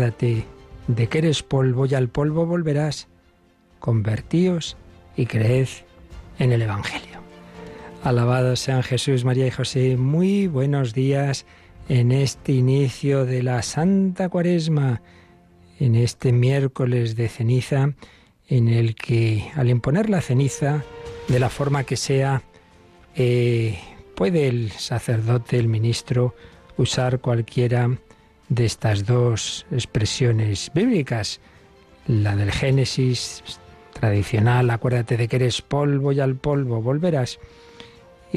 De que eres polvo y al polvo volverás. Convertíos y creed en el Evangelio. Alabados sean Jesús, María y José. Muy buenos días en este inicio de la Santa Cuaresma, en este miércoles de ceniza, en el que al imponer la ceniza, de la forma que sea, eh, puede el sacerdote, el ministro, usar cualquiera de estas dos expresiones bíblicas, la del Génesis tradicional, acuérdate de que eres polvo y al polvo volverás,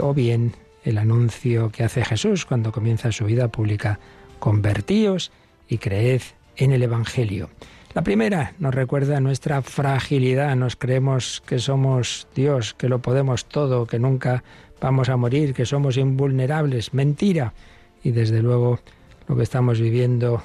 o bien el anuncio que hace Jesús cuando comienza su vida pública, convertíos y creed en el Evangelio. La primera nos recuerda nuestra fragilidad, nos creemos que somos Dios, que lo podemos todo, que nunca vamos a morir, que somos invulnerables, mentira. Y desde luego lo que estamos viviendo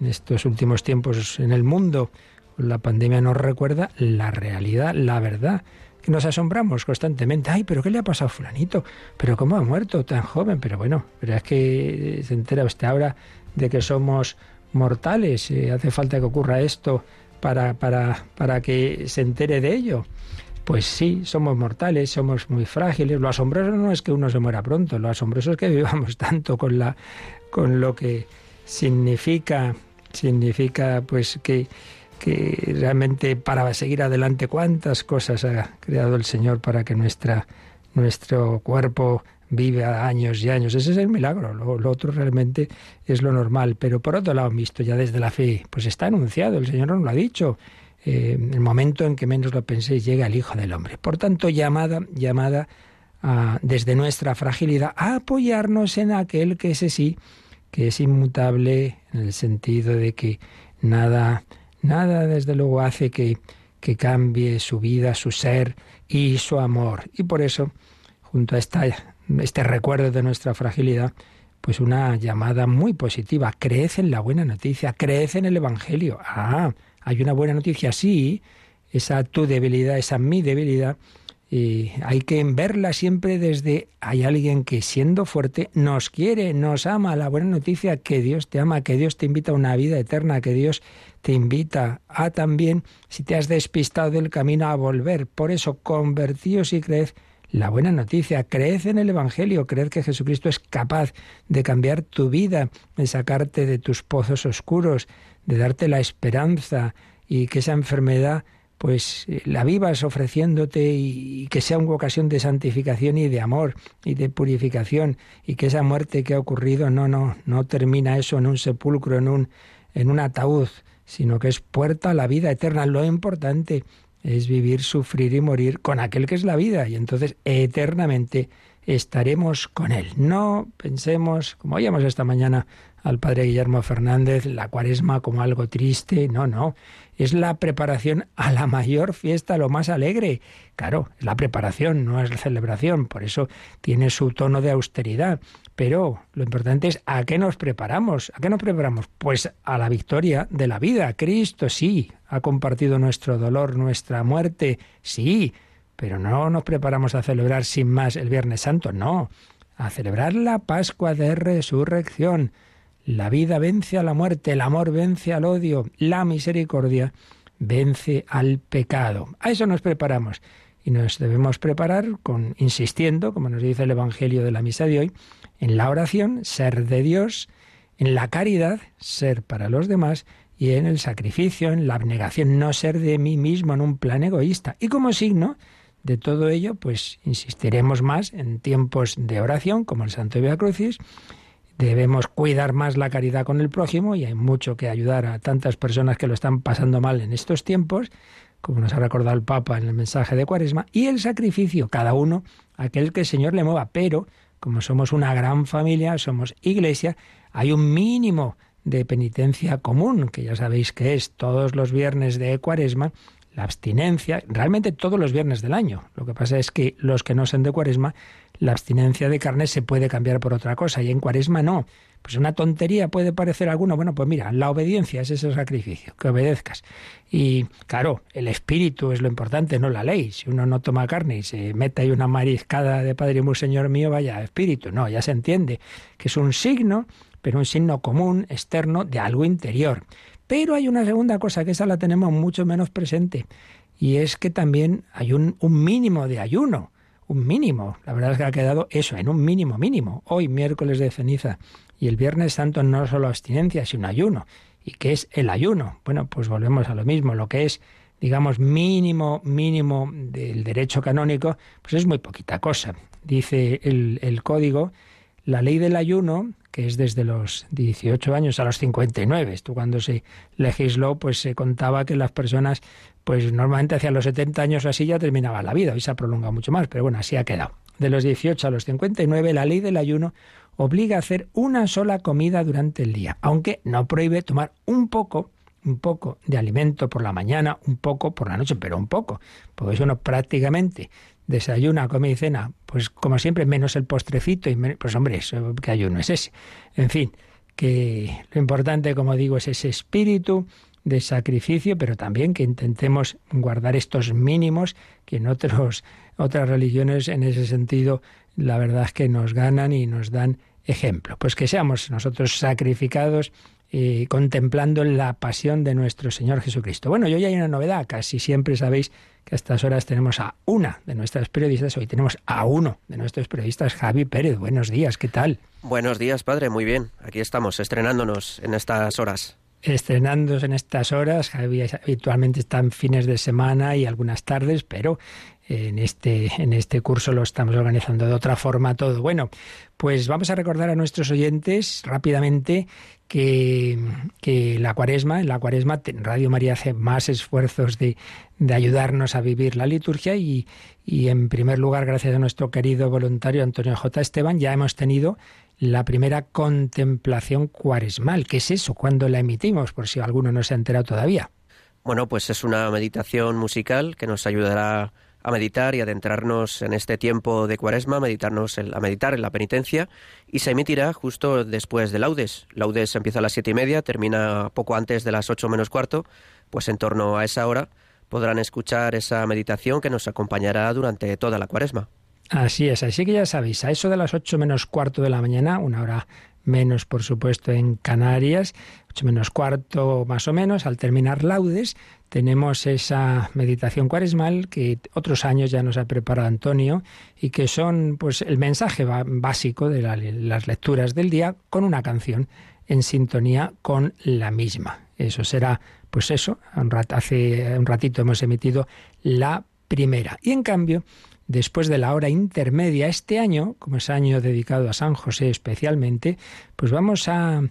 en estos últimos tiempos en el mundo. La pandemia nos recuerda la realidad, la verdad, que nos asombramos constantemente. Ay, pero ¿qué le ha pasado a fulanito? ¿Pero cómo ha muerto tan joven? Pero bueno, pero es que se entera usted ahora de que somos mortales. Eh, hace falta que ocurra esto para, para, para que se entere de ello. Pues sí, somos mortales, somos muy frágiles. Lo asombroso no es que uno se muera pronto, lo asombroso es que vivamos tanto con la con lo que significa, significa pues que, que realmente para seguir adelante cuántas cosas ha creado el Señor para que nuestra, nuestro cuerpo viva años y años. Ese es el milagro. Lo, otro realmente es lo normal. Pero por otro lado, visto ya desde la fe, pues está anunciado, el Señor nos lo ha dicho. Eh, el momento en que menos lo penséis llega el Hijo del Hombre. Por tanto, llamada, llamada a, desde nuestra fragilidad a apoyarnos en aquel que ese sí que es inmutable en el sentido de que nada, nada desde luego hace que, que cambie su vida, su ser y su amor. Y por eso, junto a esta, este recuerdo de nuestra fragilidad, pues una llamada muy positiva. Creed en la buena noticia, creed en el Evangelio. Ah, hay una buena noticia, sí, esa tu debilidad, esa mi debilidad, y hay que verla siempre desde hay alguien que siendo fuerte nos quiere, nos ama. La buena noticia que Dios te ama, que Dios te invita a una vida eterna, que Dios te invita a también, si te has despistado del camino, a volver. Por eso, convertíos y creed la buena noticia, creed en el Evangelio, creed que Jesucristo es capaz de cambiar tu vida, de sacarte de tus pozos oscuros, de darte la esperanza y que esa enfermedad pues eh, la vivas ofreciéndote y, que sea una ocasión de santificación y de amor y de purificación y que esa muerte que ha ocurrido no no no termina eso en un sepulcro en un en un ataúd sino que es puerta a la vida eterna. Lo importante es vivir sufrir y morir con aquel que es la vida y entonces eternamente estaremos con él. No pensemos como oíamos esta mañana al padre Guillermo Fernández la cuaresma como algo triste no no es la preparación a la mayor fiesta, lo más alegre. Claro, es la preparación, no es la celebración, por eso tiene su tono de austeridad. Pero lo importante es a qué nos preparamos. ¿A qué nos preparamos? Pues a la victoria de la vida. Cristo sí ha compartido nuestro dolor, nuestra muerte, sí, pero no nos preparamos a celebrar sin más el Viernes Santo, no, a celebrar la Pascua de Resurrección la vida vence a la muerte, el amor vence al odio, la misericordia vence al pecado. A eso nos preparamos y nos debemos preparar con insistiendo, como nos dice el evangelio de la misa de hoy, en la oración, ser de Dios, en la caridad, ser para los demás y en el sacrificio, en la abnegación, no ser de mí mismo en un plan egoísta. Y como signo de todo ello, pues insistiremos más en tiempos de oración, como el Santo Via Crucis, Debemos cuidar más la caridad con el prójimo y hay mucho que ayudar a tantas personas que lo están pasando mal en estos tiempos, como nos ha recordado el Papa en el mensaje de Cuaresma, y el sacrificio, cada uno, aquel que el Señor le mueva, pero como somos una gran familia, somos iglesia, hay un mínimo de penitencia común, que ya sabéis que es todos los viernes de cuaresma, la abstinencia, realmente todos los viernes del año. Lo que pasa es que los que no son de cuaresma, la abstinencia de carne se puede cambiar por otra cosa y en cuaresma no. Pues una tontería puede parecer alguno. Bueno, pues mira, la obediencia es ese sacrificio, que obedezcas. Y claro, el espíritu es lo importante, no la ley. Si uno no toma carne y se mete ahí una mariscada de Padre y Señor mío, vaya, espíritu. No, ya se entiende que es un signo, pero un signo común, externo, de algo interior. Pero hay una segunda cosa que esa la tenemos mucho menos presente y es que también hay un, un mínimo de ayuno, un mínimo. La verdad es que ha quedado eso, en un mínimo mínimo. Hoy, miércoles de ceniza y el Viernes Santo no solo abstinencia, sino ayuno. ¿Y qué es el ayuno? Bueno, pues volvemos a lo mismo. Lo que es, digamos, mínimo, mínimo del derecho canónico, pues es muy poquita cosa. Dice el, el código, la ley del ayuno que es desde los 18 años a los 59. Esto cuando se legisló, pues se contaba que las personas, pues normalmente hacia los 70 años así ya terminaba la vida. Hoy se ha prolongado mucho más, pero bueno, así ha quedado. De los 18 a los 59, la ley del ayuno obliga a hacer una sola comida durante el día, aunque no prohíbe tomar un poco un poco de alimento por la mañana, un poco por la noche, pero un poco, porque eso no prácticamente desayuna, come y cena, pues como siempre, menos el postrecito, y pues hombre, eso que ayuno es ese. En fin, que lo importante, como digo, es ese espíritu de sacrificio, pero también que intentemos guardar estos mínimos que en otros, otras religiones en ese sentido la verdad es que nos ganan y nos dan ejemplo. Pues que seamos nosotros sacrificados y contemplando la pasión de nuestro Señor Jesucristo. Bueno, y hoy hay una novedad, casi siempre sabéis que a estas horas tenemos a una de nuestras periodistas, hoy tenemos a uno de nuestros periodistas, Javi Pérez. Buenos días, ¿qué tal? Buenos días, padre, muy bien. Aquí estamos, estrenándonos en estas horas. Estrenándose en estas horas, habitualmente está en fines de semana y algunas tardes, pero en este, en este curso lo estamos organizando de otra forma todo. Bueno, pues vamos a recordar a nuestros oyentes rápidamente que, que la cuaresma, en la cuaresma Radio María hace más esfuerzos de, de ayudarnos a vivir la liturgia y, y, en primer lugar, gracias a nuestro querido voluntario Antonio J. Esteban, ya hemos tenido la primera contemplación cuaresmal. ¿Qué es eso? ¿Cuándo la emitimos? Por si alguno no se ha enterado todavía. Bueno, pues es una meditación musical que nos ayudará a meditar y adentrarnos en este tiempo de cuaresma, meditarnos a meditar en la penitencia y se emitirá justo después de laudes. Laudes empieza a las siete y media, termina poco antes de las ocho menos cuarto, pues en torno a esa hora podrán escuchar esa meditación que nos acompañará durante toda la cuaresma. Así es, así que ya sabéis, a eso de las ocho menos cuarto de la mañana, una hora menos por supuesto en Canarias, ocho menos cuarto más o menos, al terminar laudes, tenemos esa meditación cuaresmal que otros años ya nos ha preparado Antonio y que son pues el mensaje básico de las lecturas del día con una canción en sintonía con la misma. Eso será pues eso, hace un ratito hemos emitido la primera. Y en cambio, después de la hora intermedia este año, como es año dedicado a San José especialmente, pues vamos a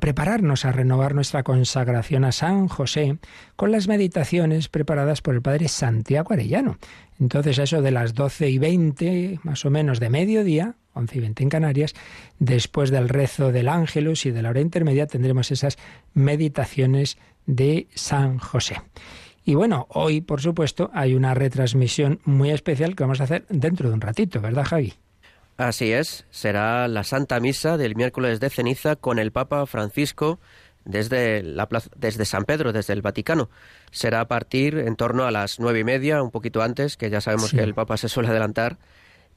prepararnos a renovar nuestra consagración a San José con las meditaciones preparadas por el Padre Santiago Arellano. Entonces, a eso de las doce y veinte, más o menos de mediodía, once y veinte en Canarias, después del rezo del Ángelus y de la hora intermedia, tendremos esas meditaciones de San José. Y bueno, hoy, por supuesto, hay una retransmisión muy especial que vamos a hacer dentro de un ratito, ¿verdad, Javi? Así es, será la Santa Misa del miércoles de ceniza con el Papa Francisco desde, la desde San Pedro, desde el Vaticano. Será a partir en torno a las nueve y media, un poquito antes, que ya sabemos que el Papa se suele adelantar.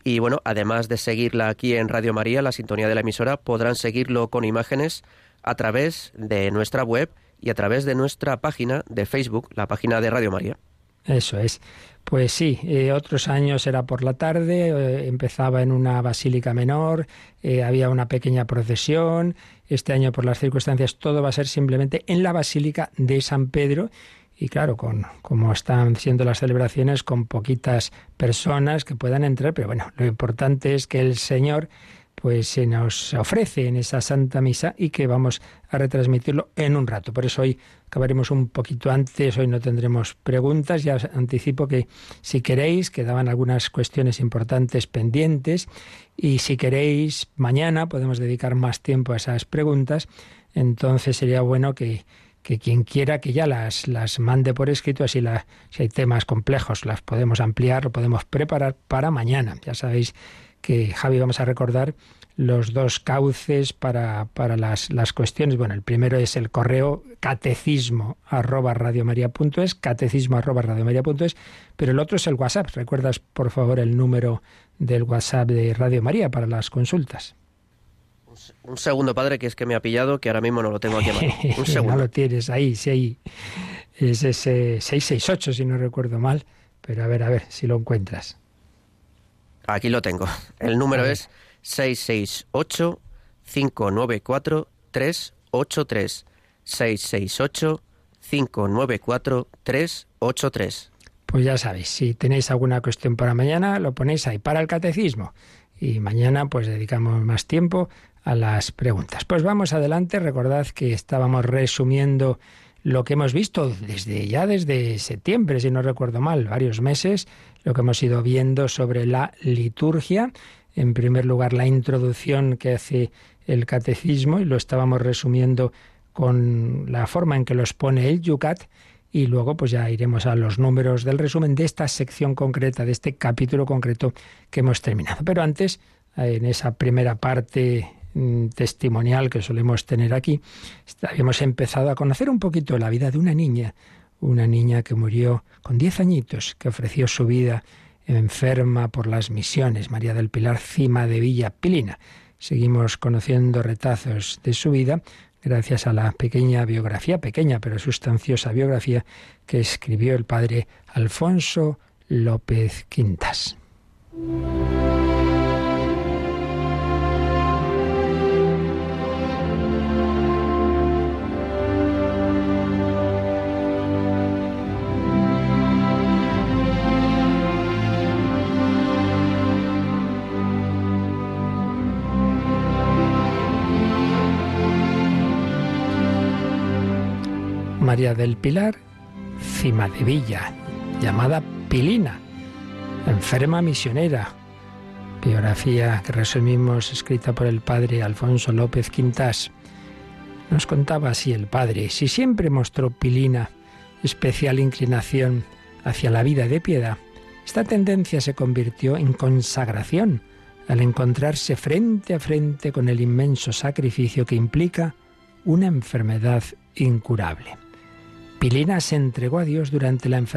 Y bueno, además de seguirla aquí en Radio María, la sintonía de la emisora, podrán seguirlo con imágenes a través de nuestra web y a través de nuestra página de Facebook, la página de Radio María. Eso es. Pues sí, eh, otros años era por la tarde, eh, empezaba en una basílica menor, eh, había una pequeña procesión, este año por las circunstancias todo va a ser simplemente en la basílica de San Pedro y claro, con como están siendo las celebraciones con poquitas personas que puedan entrar, pero bueno, lo importante es que el Señor pues se nos ofrece en esa Santa Misa y que vamos a retransmitirlo en un rato. Por eso hoy acabaremos un poquito antes, hoy no tendremos preguntas, ya os anticipo que si queréis, quedaban algunas cuestiones importantes pendientes y si queréis, mañana podemos dedicar más tiempo a esas preguntas, entonces sería bueno que que quien quiera que ya las, las mande por escrito, así la, si hay temas complejos las podemos ampliar o podemos preparar para mañana. Ya sabéis que Javi vamos a recordar los dos cauces para, para las, las, cuestiones. Bueno, el primero es el correo catecismo arroba radiomaria.es, catecismo arroba radiomaria.es, pero el otro es el WhatsApp. ¿Recuerdas, por favor, el número del WhatsApp de Radio María para las consultas? Un segundo, padre, que es que me ha pillado, que ahora mismo no lo tengo aquí a mano. Un segundo. no lo tienes ahí, sí, ahí. Es ese 668, si no recuerdo mal. Pero a ver, a ver, si lo encuentras. Aquí lo tengo. El número es 668-594-383. 668-594-383. Pues ya sabéis, si tenéis alguna cuestión para mañana, lo ponéis ahí para el catecismo. Y mañana pues dedicamos más tiempo a las preguntas. Pues vamos adelante, recordad que estábamos resumiendo lo que hemos visto desde ya desde septiembre, si no recuerdo mal, varios meses, lo que hemos ido viendo sobre la liturgia. En primer lugar, la introducción que hace el catecismo, y lo estábamos resumiendo con la forma en que los pone el Yucat, y luego pues ya iremos a los números del resumen de esta sección concreta, de este capítulo concreto que hemos terminado. Pero antes, en esa primera parte testimonial que solemos tener aquí, habíamos empezado a conocer un poquito la vida de una niña, una niña que murió con diez añitos, que ofreció su vida enferma por las misiones, María del Pilar Cima de Villa Pilina. Seguimos conociendo retazos de su vida gracias a la pequeña biografía, pequeña pero sustanciosa biografía que escribió el padre Alfonso López Quintas. María del Pilar Cima de Villa, llamada Pilina, enferma misionera. Biografía que resumimos escrita por el padre Alfonso López Quintas. Nos contaba así el padre, si siempre mostró Pilina especial inclinación hacia la vida de piedad, esta tendencia se convirtió en consagración al encontrarse frente a frente con el inmenso sacrificio que implica una enfermedad incurable. Pilina se entregó a Dios durante la enfermedad